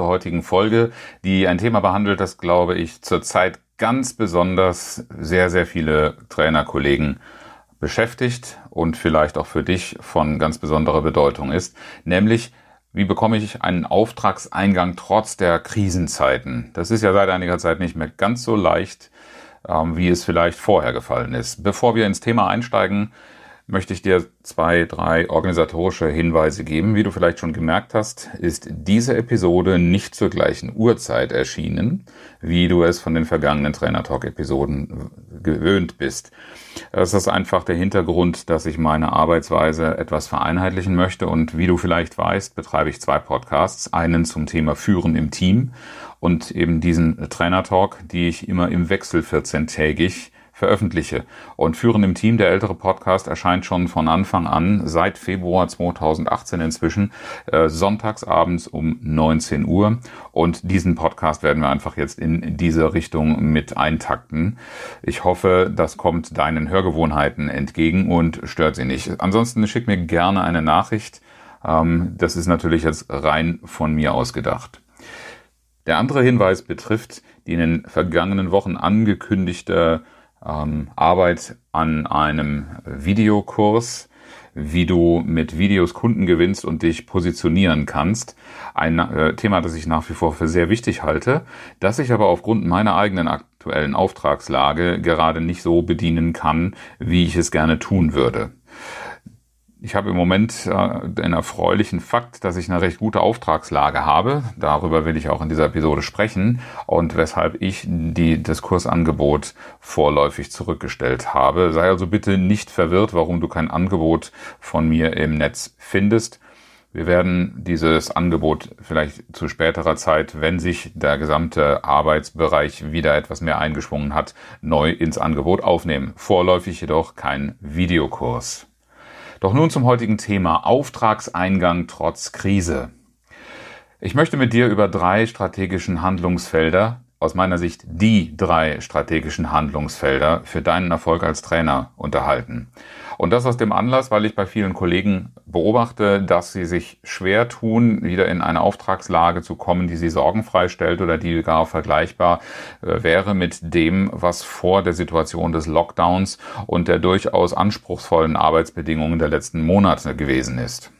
zur heutigen Folge, die ein Thema behandelt, das, glaube ich, zurzeit ganz besonders sehr, sehr viele Trainerkollegen beschäftigt und vielleicht auch für dich von ganz besonderer Bedeutung ist, nämlich wie bekomme ich einen Auftragseingang trotz der Krisenzeiten? Das ist ja seit einiger Zeit nicht mehr ganz so leicht, ähm, wie es vielleicht vorher gefallen ist. Bevor wir ins Thema einsteigen, möchte ich dir zwei, drei organisatorische Hinweise geben. Wie du vielleicht schon gemerkt hast, ist diese Episode nicht zur gleichen Uhrzeit erschienen, wie du es von den vergangenen Trainer Talk Episoden gewöhnt bist. Das ist einfach der Hintergrund, dass ich meine Arbeitsweise etwas vereinheitlichen möchte und wie du vielleicht weißt, betreibe ich zwei Podcasts, einen zum Thema Führen im Team und eben diesen Trainer Talk, die ich immer im Wechsel 14-tägig veröffentliche. Und Führen im Team, der ältere Podcast, erscheint schon von Anfang an, seit Februar 2018 inzwischen, äh, sonntagsabends um 19 Uhr. Und diesen Podcast werden wir einfach jetzt in diese Richtung mit eintakten. Ich hoffe, das kommt deinen Hörgewohnheiten entgegen und stört sie nicht. Ansonsten schick mir gerne eine Nachricht. Ähm, das ist natürlich jetzt rein von mir ausgedacht. Der andere Hinweis betrifft die in den vergangenen Wochen angekündigte ähm, Arbeit an einem Videokurs, wie du mit Videos Kunden gewinnst und dich positionieren kannst. Ein äh, Thema, das ich nach wie vor für sehr wichtig halte, das ich aber aufgrund meiner eigenen aktuellen Auftragslage gerade nicht so bedienen kann, wie ich es gerne tun würde. Ich habe im Moment äh, den erfreulichen Fakt, dass ich eine recht gute Auftragslage habe. Darüber will ich auch in dieser Episode sprechen und weshalb ich die, das Kursangebot vorläufig zurückgestellt habe. Sei also bitte nicht verwirrt, warum du kein Angebot von mir im Netz findest. Wir werden dieses Angebot vielleicht zu späterer Zeit, wenn sich der gesamte Arbeitsbereich wieder etwas mehr eingeschwungen hat, neu ins Angebot aufnehmen. Vorläufig jedoch kein Videokurs. Doch nun zum heutigen Thema Auftragseingang trotz Krise. Ich möchte mit dir über drei strategischen Handlungsfelder, aus meiner Sicht die drei strategischen Handlungsfelder für deinen Erfolg als Trainer unterhalten. Und das aus dem Anlass, weil ich bei vielen Kollegen beobachte, dass sie sich schwer tun, wieder in eine Auftragslage zu kommen, die sie sorgenfrei stellt oder die gar vergleichbar äh, wäre mit dem, was vor der Situation des Lockdowns und der durchaus anspruchsvollen Arbeitsbedingungen der letzten Monate gewesen ist.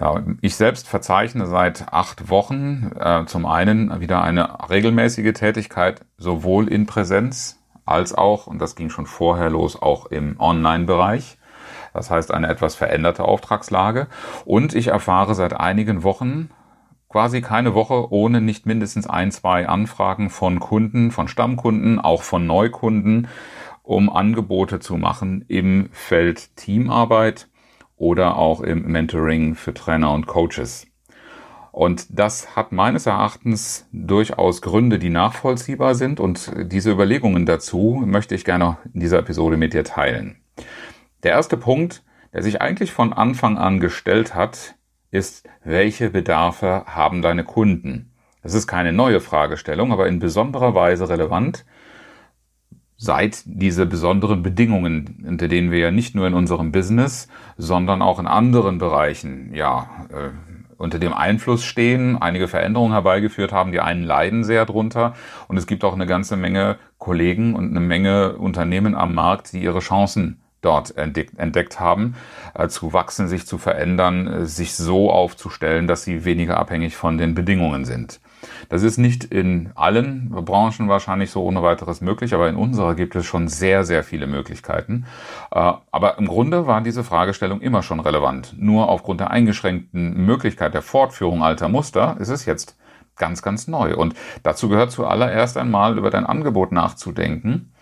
Ja, ich selbst verzeichne seit acht Wochen äh, zum einen wieder eine regelmäßige Tätigkeit, sowohl in Präsenz als auch, und das ging schon vorher los, auch im Online-Bereich. Das heißt eine etwas veränderte Auftragslage. Und ich erfahre seit einigen Wochen quasi keine Woche ohne nicht mindestens ein, zwei Anfragen von Kunden, von Stammkunden, auch von Neukunden, um Angebote zu machen im Feld Teamarbeit oder auch im Mentoring für Trainer und Coaches. Und das hat meines Erachtens durchaus Gründe, die nachvollziehbar sind. Und diese Überlegungen dazu möchte ich gerne in dieser Episode mit dir teilen. Der erste Punkt, der sich eigentlich von Anfang an gestellt hat, ist, welche Bedarfe haben deine Kunden? Das ist keine neue Fragestellung, aber in besonderer Weise relevant, seit diese besonderen Bedingungen, unter denen wir ja nicht nur in unserem Business, sondern auch in anderen Bereichen, ja, äh, unter dem Einfluss stehen, einige Veränderungen herbeigeführt haben. Die einen leiden sehr drunter und es gibt auch eine ganze Menge Kollegen und eine Menge Unternehmen am Markt, die ihre Chancen dort entdeckt, entdeckt haben, äh, zu wachsen, sich zu verändern, äh, sich so aufzustellen, dass sie weniger abhängig von den Bedingungen sind. Das ist nicht in allen Branchen wahrscheinlich so ohne weiteres möglich, aber in unserer gibt es schon sehr, sehr viele Möglichkeiten. Äh, aber im Grunde war diese Fragestellung immer schon relevant. Nur aufgrund der eingeschränkten Möglichkeit der Fortführung alter Muster ist es jetzt ganz, ganz neu. Und dazu gehört zuallererst einmal über dein Angebot nachzudenken.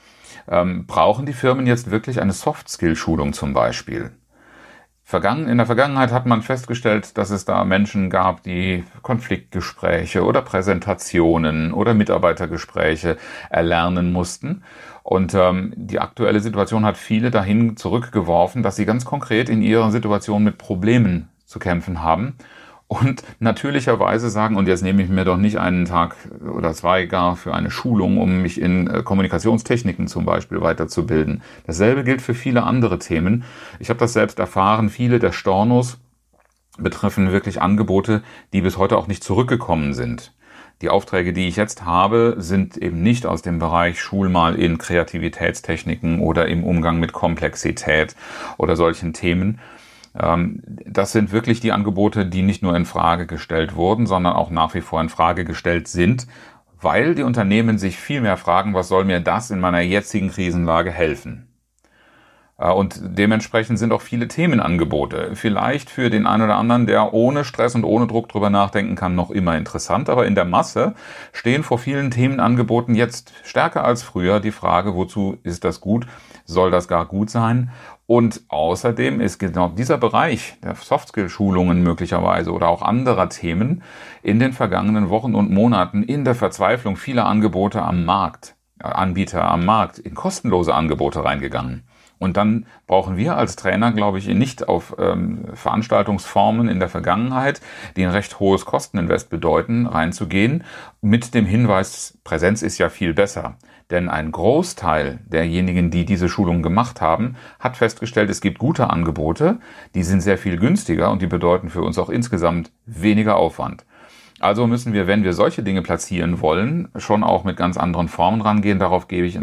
Ähm, brauchen die Firmen jetzt wirklich eine Soft-Skill-Schulung zum Beispiel? In der Vergangenheit hat man festgestellt, dass es da Menschen gab, die Konfliktgespräche oder Präsentationen oder Mitarbeitergespräche erlernen mussten. Und ähm, die aktuelle Situation hat viele dahin zurückgeworfen, dass sie ganz konkret in ihrer Situation mit Problemen zu kämpfen haben und natürlicherweise sagen, und jetzt nehme ich mir doch nicht einen Tag oder zwei gar für eine Schulung, um mich in äh, Kommunikationstechniken zum Beispiel weiterzubilden. Dasselbe gilt für viele andere Themen. Ich habe das selbst erfahren, viele der Stornos betreffen wirklich Angebote, die bis heute auch nicht zurückgekommen sind. Die Aufträge, die ich jetzt habe, sind eben nicht aus dem Bereich Schulmal in Kreativitätstechniken oder im Umgang mit Komplexität oder solchen Themen, das sind wirklich die Angebote, die nicht nur in Frage gestellt wurden, sondern auch nach wie vor in Frage gestellt sind, weil die Unternehmen sich viel mehr fragen, was soll mir das in meiner jetzigen Krisenlage helfen? Äh, und dementsprechend sind auch viele Themenangebote vielleicht für den einen oder anderen, der ohne Stress und ohne Druck drüber nachdenken kann, noch immer interessant. Aber in der Masse stehen vor vielen Themenangeboten jetzt stärker als früher die Frage, wozu ist das gut? Soll das gar gut sein? Und außerdem ist genau dieser Bereich der Softskill-Schulungen möglicherweise oder auch anderer Themen in den vergangenen Wochen und Monaten in der Verzweiflung vieler Angebote am Markt, äh, Anbieter am Markt, in kostenlose Angebote reingegangen. Und dann brauchen wir als Trainer, glaube ich, nicht auf ähm, Veranstaltungsformen in der Vergangenheit, die ein recht hohes Kosteninvest bedeuten, reinzugehen, mit dem Hinweis, Präsenz ist ja viel besser. Denn ein Großteil derjenigen, die diese Schulung gemacht haben, hat festgestellt, es gibt gute Angebote, die sind sehr viel günstiger und die bedeuten für uns auch insgesamt weniger Aufwand. Also müssen wir, wenn wir solche Dinge platzieren wollen, schon auch mit ganz anderen Formen rangehen. Darauf gebe ich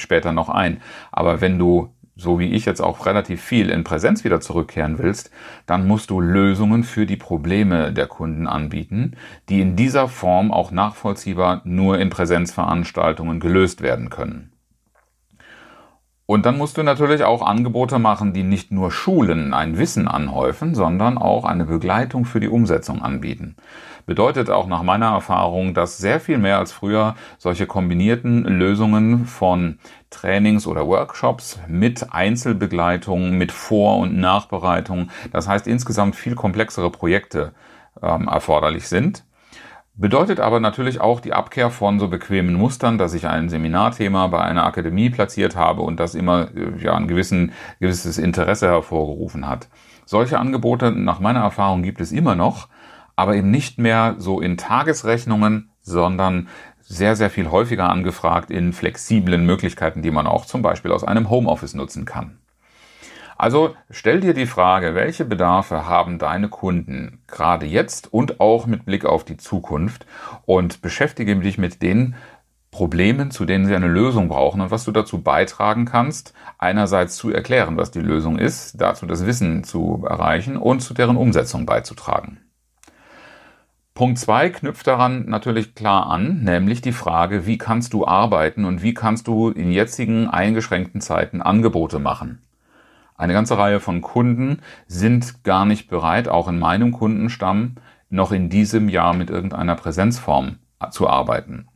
später noch ein. Aber wenn du so wie ich jetzt auch relativ viel in Präsenz wieder zurückkehren willst, dann musst du Lösungen für die Probleme der Kunden anbieten, die in dieser Form auch nachvollziehbar nur in Präsenzveranstaltungen gelöst werden können. Und dann musst du natürlich auch Angebote machen, die nicht nur Schulen ein Wissen anhäufen, sondern auch eine Begleitung für die Umsetzung anbieten. Bedeutet auch nach meiner Erfahrung, dass sehr viel mehr als früher solche kombinierten Lösungen von Trainings oder Workshops mit Einzelbegleitung, mit Vor- und Nachbereitung, das heißt insgesamt viel komplexere Projekte ähm, erforderlich sind. Bedeutet aber natürlich auch die Abkehr von so bequemen Mustern, dass ich ein Seminarthema bei einer Akademie platziert habe und das immer äh, ja, ein gewissen, gewisses Interesse hervorgerufen hat. Solche Angebote, nach meiner Erfahrung, gibt es immer noch, aber eben nicht mehr so in Tagesrechnungen, sondern sehr, sehr viel häufiger angefragt in flexiblen Möglichkeiten, die man auch zum Beispiel aus einem Homeoffice nutzen kann. Also stell dir die Frage, welche Bedarfe haben deine Kunden gerade jetzt und auch mit Blick auf die Zukunft und beschäftige dich mit den Problemen, zu denen sie eine Lösung brauchen und was du dazu beitragen kannst, einerseits zu erklären, was die Lösung ist, dazu das Wissen zu erreichen und zu deren Umsetzung beizutragen. Punkt zwei knüpft daran natürlich klar an, nämlich die Frage, wie kannst du arbeiten und wie kannst du in jetzigen eingeschränkten Zeiten Angebote machen. Eine ganze Reihe von Kunden sind gar nicht bereit, auch in meinem Kundenstamm, noch in diesem Jahr mit irgendeiner Präsenzform zu arbeiten.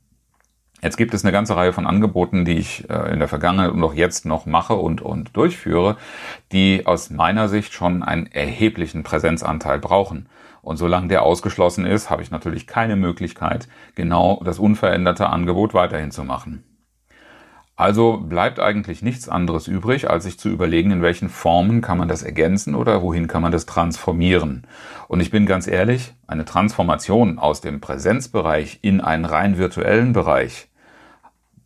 Jetzt gibt es eine ganze Reihe von Angeboten, die ich äh, in der Vergangenheit und auch jetzt noch mache und, und durchführe, die aus meiner Sicht schon einen erheblichen Präsenzanteil brauchen. Und solange der ausgeschlossen ist, habe ich natürlich keine Möglichkeit, genau das unveränderte Angebot weiterhin zu machen. Also bleibt eigentlich nichts anderes übrig, als sich zu überlegen, in welchen Formen kann man das ergänzen oder wohin kann man das transformieren. Und ich bin ganz ehrlich, eine Transformation aus dem Präsenzbereich in einen rein virtuellen Bereich,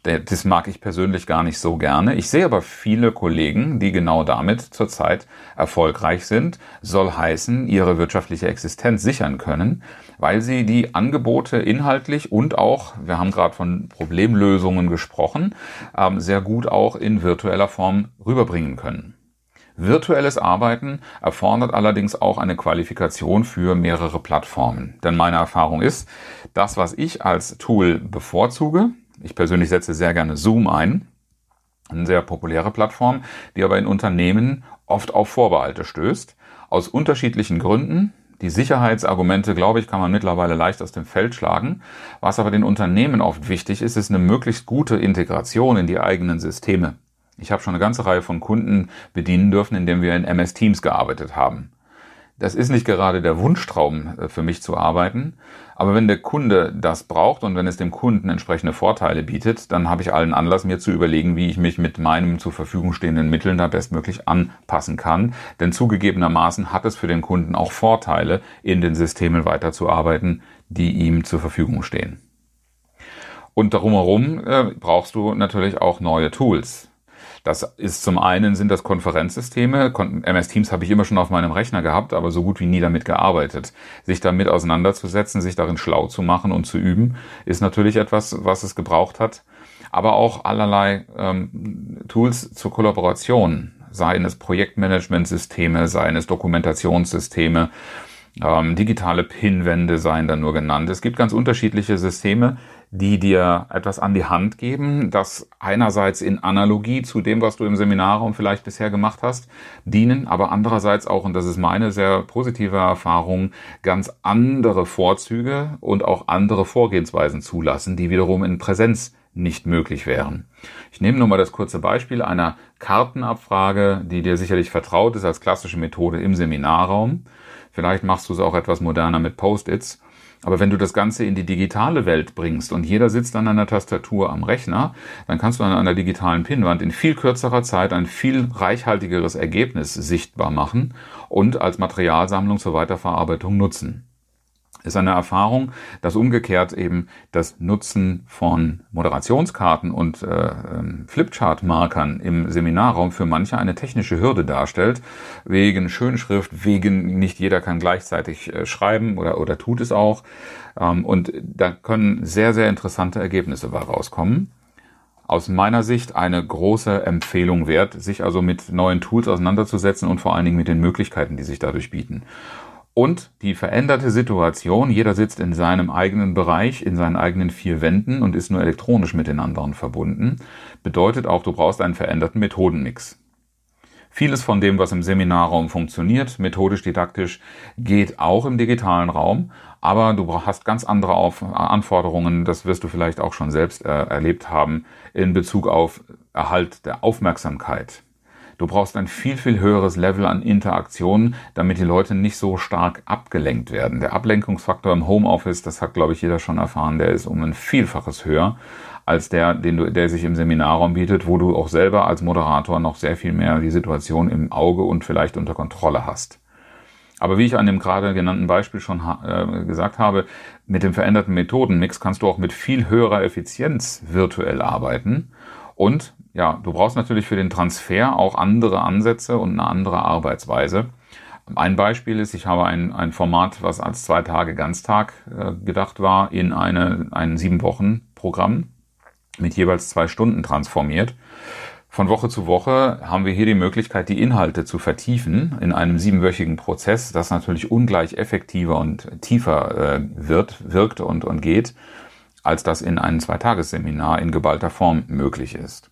das mag ich persönlich gar nicht so gerne. Ich sehe aber viele Kollegen, die genau damit zurzeit erfolgreich sind, soll heißen, ihre wirtschaftliche Existenz sichern können, weil sie die Angebote inhaltlich und auch, wir haben gerade von Problemlösungen gesprochen, ähm, sehr gut auch in virtueller Form rüberbringen können. Virtuelles Arbeiten erfordert allerdings auch eine Qualifikation für mehrere Plattformen. Denn meine Erfahrung ist, das, was ich als Tool bevorzuge, ich persönlich setze sehr gerne Zoom ein, eine sehr populäre Plattform, die aber in Unternehmen oft auf Vorbehalte stößt. Aus unterschiedlichen Gründen. Die Sicherheitsargumente, glaube ich, kann man mittlerweile leicht aus dem Feld schlagen. Was aber den Unternehmen oft wichtig ist, ist eine möglichst gute Integration in die eigenen Systeme. Ich habe schon eine ganze Reihe von Kunden bedienen dürfen, indem wir in MS Teams gearbeitet haben. Das ist nicht gerade der Wunschtraum äh, für mich zu arbeiten, aber wenn der Kunde das braucht und wenn es dem Kunden entsprechende Vorteile bietet, dann habe ich allen Anlass, mir zu überlegen, wie ich mich mit meinen zur Verfügung stehenden Mitteln da bestmöglich anpassen kann. Denn zugegebenermaßen hat es für den Kunden auch Vorteile, in den Systemen weiterzuarbeiten, die ihm zur Verfügung stehen. Und darum herum äh, brauchst du natürlich auch neue Tools. Das ist zum einen sind das Konferenzsysteme. MS Teams habe ich immer schon auf meinem Rechner gehabt, aber so gut wie nie damit gearbeitet. Sich damit auseinanderzusetzen, sich darin schlau zu machen und zu üben, ist natürlich etwas, was es gebraucht hat. Aber auch allerlei ähm, Tools zur Kollaboration, seien es Projektmanagementsysteme, seien es Dokumentationssysteme, ähm, digitale Pinwände seien da nur genannt. Es gibt ganz unterschiedliche Systeme, die dir etwas an die Hand geben, das einerseits in Analogie zu dem, was du im Seminarraum vielleicht bisher gemacht hast, dienen, aber andererseits auch, und das ist meine sehr positive Erfahrung, ganz andere Vorzüge und auch andere Vorgehensweisen zulassen, die wiederum in Präsenz nicht möglich wären. Ich nehme nur mal das kurze Beispiel einer Kartenabfrage, die dir sicherlich vertraut ist als klassische Methode im Seminarraum. Vielleicht machst du es auch etwas moderner mit Post-its. Aber wenn du das Ganze in die digitale Welt bringst und jeder sitzt an einer Tastatur am Rechner, dann kannst du an einer digitalen Pinnwand in viel kürzerer Zeit ein viel reichhaltigeres Ergebnis sichtbar machen und als Materialsammlung zur Weiterverarbeitung nutzen ist eine Erfahrung, dass umgekehrt eben das Nutzen von Moderationskarten und äh, ähm, Flipchart-Markern im Seminarraum für manche eine technische Hürde darstellt, wegen Schönschrift, wegen nicht jeder kann gleichzeitig äh, schreiben oder, oder tut es auch. Ähm, und da können sehr, sehr interessante Ergebnisse rauskommen. Aus meiner Sicht eine große Empfehlung wert, sich also mit neuen Tools auseinanderzusetzen und vor allen Dingen mit den Möglichkeiten, die sich dadurch bieten. Und die veränderte Situation, jeder sitzt in seinem eigenen Bereich, in seinen eigenen vier Wänden und ist nur elektronisch mit den anderen verbunden, bedeutet auch, du brauchst einen veränderten Methodenmix. Vieles von dem, was im Seminarraum funktioniert, methodisch, didaktisch, geht auch im digitalen Raum, aber du hast ganz andere Auf Anforderungen, das wirst du vielleicht auch schon selbst äh, erlebt haben, in Bezug auf Erhalt der Aufmerksamkeit. Du brauchst ein viel, viel höheres Level an Interaktion, damit die Leute nicht so stark abgelenkt werden. Der Ablenkungsfaktor im Homeoffice, das hat, glaube ich, jeder schon erfahren, der ist um ein Vielfaches höher als der, den du, der sich im Seminarraum bietet, wo du auch selber als Moderator noch sehr viel mehr die Situation im Auge und vielleicht unter Kontrolle hast. Aber wie ich an dem gerade genannten Beispiel schon äh, gesagt habe, mit dem veränderten Methodenmix kannst du auch mit viel höherer Effizienz virtuell arbeiten und ja, du brauchst natürlich für den Transfer auch andere Ansätze und eine andere Arbeitsweise. Ein Beispiel ist, ich habe ein, ein Format, was als zwei Tage Ganztag äh, gedacht war, in eine, ein sieben Wochen Programm mit jeweils zwei Stunden transformiert. Von Woche zu Woche haben wir hier die Möglichkeit, die Inhalte zu vertiefen in einem siebenwöchigen Prozess, das natürlich ungleich effektiver und tiefer äh, wird, wirkt und, und geht als das in einem Zweitagesseminar in geballter Form möglich ist.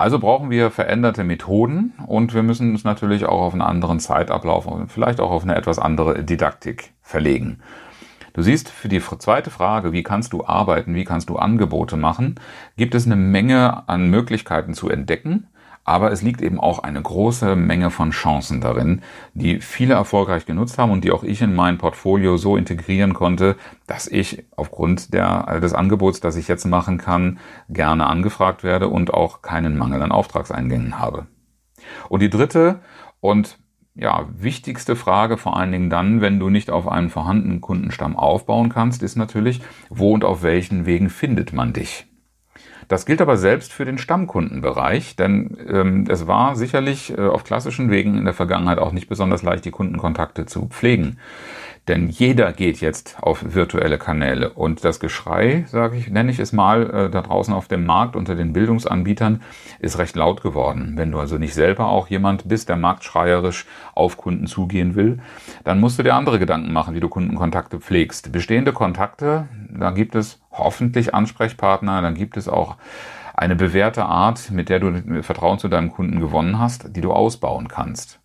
Also brauchen wir veränderte Methoden und wir müssen uns natürlich auch auf einen anderen Zeitablauf und vielleicht auch auf eine etwas andere Didaktik verlegen. Du siehst, für die zweite Frage, wie kannst du arbeiten, wie kannst du Angebote machen, gibt es eine Menge an Möglichkeiten zu entdecken aber es liegt eben auch eine große Menge von Chancen darin, die viele erfolgreich genutzt haben und die auch ich in mein Portfolio so integrieren konnte, dass ich aufgrund der, des Angebots, das ich jetzt machen kann, gerne angefragt werde und auch keinen Mangel an Auftragseingängen habe. Und die dritte und ja, wichtigste Frage, vor allen Dingen dann, wenn du nicht auf einen vorhandenen Kundenstamm aufbauen kannst, ist natürlich, wo und auf welchen Wegen findet man dich? Das gilt aber selbst für den Stammkundenbereich, denn ähm, es war sicherlich äh, auf klassischen Wegen in der Vergangenheit auch nicht besonders leicht, die Kundenkontakte zu pflegen. Denn jeder geht jetzt auf virtuelle Kanäle und das Geschrei, sage ich, nenne ich es mal, äh, da draußen auf dem Markt unter den Bildungsanbietern ist recht laut geworden. Wenn du also nicht selber auch jemand bist, der marktschreierisch auf Kunden zugehen will, dann musst du dir andere Gedanken machen, wie du Kundenkontakte pflegst. Bestehende Kontakte, da gibt es hoffentlich Ansprechpartner, dann gibt es auch eine bewährte Art, mit der du Vertrauen zu deinem Kunden gewonnen hast, die du ausbauen kannst.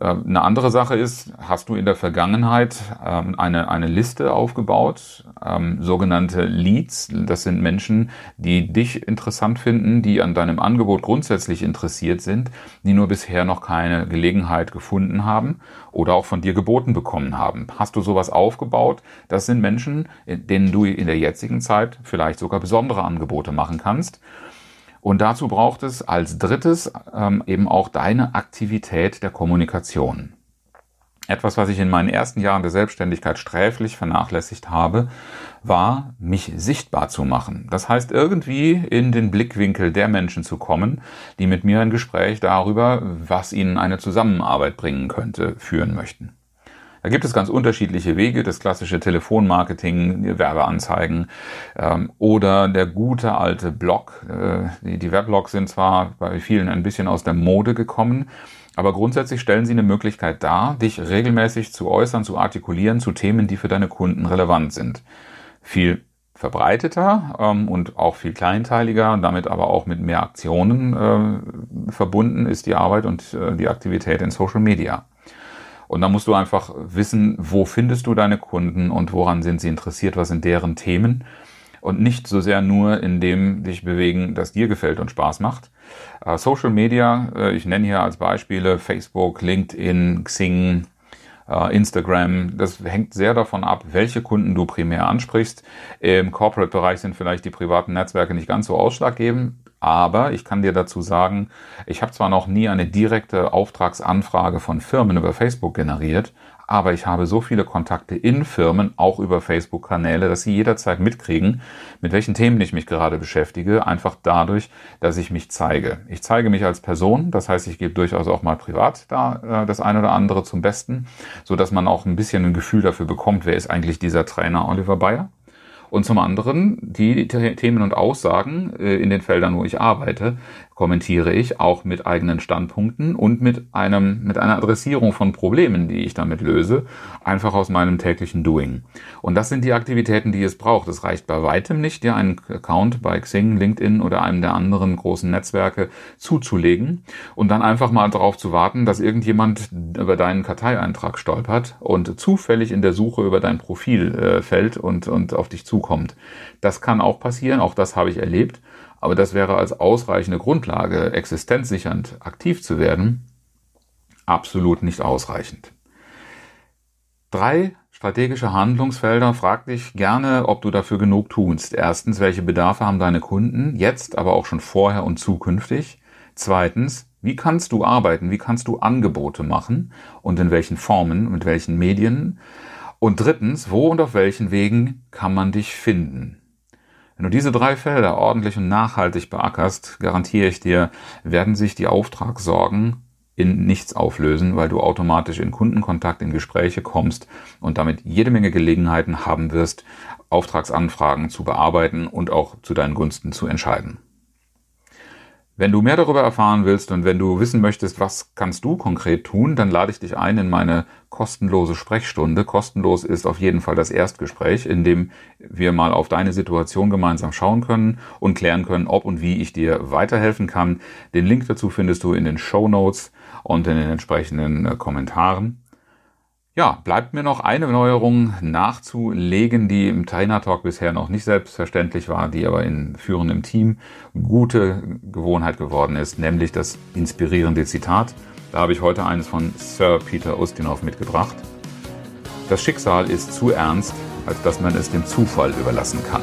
Ähm, eine andere Sache ist, hast du in der Vergangenheit ähm, eine, eine Liste aufgebaut, ähm, sogenannte Leads. Das sind Menschen, die dich interessant finden, die an deinem Angebot grundsätzlich interessiert sind, die nur bisher noch keine Gelegenheit gefunden haben oder auch von dir geboten bekommen haben. Hast du sowas aufgebaut? Das sind Menschen, denen du in der jetzigen Zeit vielleicht sogar besondere Angebote machen kannst. Und dazu braucht es als drittes ähm, eben auch deine Aktivität der Kommunikation. Etwas, was ich in meinen ersten Jahren der Selbstständigkeit sträflich vernachlässigt habe, war, mich sichtbar zu machen. Das heißt, irgendwie in den Blickwinkel der Menschen zu kommen, die mit mir ein Gespräch darüber, was ihnen eine Zusammenarbeit bringen könnte, führen möchten. Da gibt es ganz unterschiedliche Wege, das klassische Telefonmarketing, Werbeanzeigen ähm, oder der gute alte Blog. Äh, die, die Weblogs sind zwar bei vielen ein bisschen aus der Mode gekommen, aber grundsätzlich stellen sie eine Möglichkeit dar, dich regelmäßig zu äußern, zu artikulieren zu Themen, die für deine Kunden relevant sind. Viel verbreiteter ähm, und auch viel kleinteiliger, damit aber auch mit mehr Aktionen äh, verbunden ist die Arbeit und äh, die Aktivität in Social Media. Und dann musst du einfach wissen, wo findest du deine Kunden und woran sind sie interessiert, was sind deren Themen. Und nicht so sehr nur in dem dich bewegen, das dir gefällt und Spaß macht. Äh, Social Media, äh, ich nenne hier als Beispiele Facebook, LinkedIn, Xing, äh, Instagram. Das hängt sehr davon ab, welche Kunden du primär ansprichst. Im Corporate-Bereich sind vielleicht die privaten Netzwerke nicht ganz so ausschlaggebend. Aber ich kann dir dazu sagen, ich habe zwar noch nie eine direkte Auftragsanfrage von Firmen über Facebook generiert, aber ich habe so viele Kontakte in Firmen, auch über Facebook-Kanäle, dass sie jederzeit mitkriegen, mit welchen Themen ich mich gerade beschäftige, einfach dadurch, dass ich mich zeige. Ich zeige mich als Person, das heißt, ich gebe durchaus auch mal privat da äh, das eine oder andere zum Besten, so dass man auch ein bisschen ein Gefühl dafür bekommt, wer ist eigentlich dieser Trainer Oliver Bayer. Und zum anderen die Themen und Aussagen äh, in den Feldern, wo ich arbeite, kommentiere ich auch mit eigenen Standpunkten und mit einem, mit einer Adressierung von Problemen, die ich damit löse, einfach aus meinem täglichen Doing. Und das sind die Aktivitäten, die es braucht. Es reicht bei weitem nicht, dir einen Account bei Xing, LinkedIn oder einem der anderen großen Netzwerke zuzulegen und dann einfach mal darauf zu warten, dass irgendjemand über deinen Karteieintrag stolpert und zufällig in der Suche über dein Profil äh, fällt und, und auf dich zukommt. Das kann auch passieren, auch das habe ich erlebt. Aber das wäre als ausreichende Grundlage, existenzsichernd aktiv zu werden, absolut nicht ausreichend. Drei strategische Handlungsfelder. Frag dich gerne, ob du dafür genug tust. Erstens, welche Bedarfe haben deine Kunden jetzt, aber auch schon vorher und zukünftig? Zweitens, wie kannst du arbeiten? Wie kannst du Angebote machen? Und in welchen Formen, mit welchen Medien? Und drittens, wo und auf welchen Wegen kann man dich finden? Wenn du diese drei Felder ordentlich und nachhaltig beackerst, garantiere ich dir, werden sich die Auftragssorgen in nichts auflösen, weil du automatisch in Kundenkontakt, in Gespräche kommst und damit jede Menge Gelegenheiten haben wirst, Auftragsanfragen zu bearbeiten und auch zu deinen Gunsten zu entscheiden. Wenn du mehr darüber erfahren willst und wenn du wissen möchtest, was kannst du konkret tun, dann lade ich dich ein in meine kostenlose Sprechstunde. Kostenlos ist auf jeden Fall das Erstgespräch, in dem wir mal auf deine Situation gemeinsam schauen können und klären können, ob und wie ich dir weiterhelfen kann. Den Link dazu findest du in den Show Notes und in den entsprechenden äh, Kommentaren. Ja, bleibt mir noch eine Neuerung nachzulegen, die im Trainer Talk bisher noch nicht selbstverständlich war, die aber in führendem Team gute Gewohnheit geworden ist, nämlich das inspirierende Zitat. Da habe ich heute eines von Sir Peter Ustinov mitgebracht. Das Schicksal ist zu ernst, als dass man es dem Zufall überlassen kann.